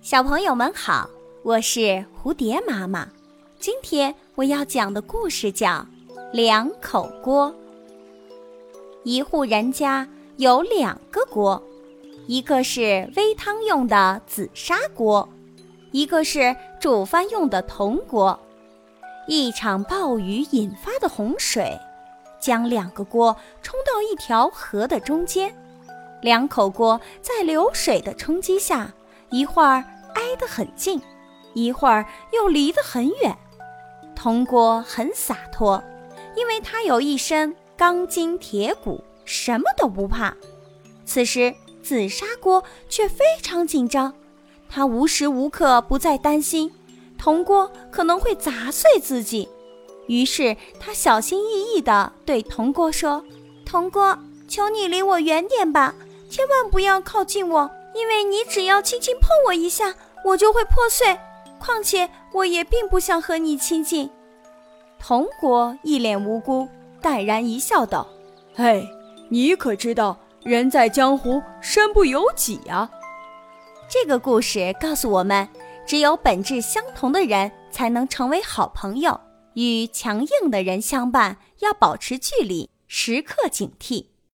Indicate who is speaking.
Speaker 1: 小朋友们好，我是蝴蝶妈妈。今天我要讲的故事叫《两口锅》。一户人家有两个锅，一个是煨汤用的紫砂锅，一个是煮饭用的铜锅。一场暴雨引发的洪水，将两个锅冲到一条河的中间。两口锅在流水的冲击下，一会儿挨得很近，一会儿又离得很远。铜锅很洒脱，因为它有一身钢筋铁骨，什么都不怕。此时紫砂锅却非常紧张，它无时无刻不在担心。铜锅可能会砸碎自己，于是他小心翼翼地对铜锅说：“铜锅，求你离我远点吧，千万不要靠近我，因为你只要轻轻碰我一下，我就会破碎。况且我也并不想和你亲近。”铜国一脸无辜，淡然一笑，道：“
Speaker 2: 嘿，你可知道人在江湖，身不由己啊？”
Speaker 1: 这个故事告诉我们。只有本质相同的人才能成为好朋友，与强硬的人相伴要保持距离，时刻警惕。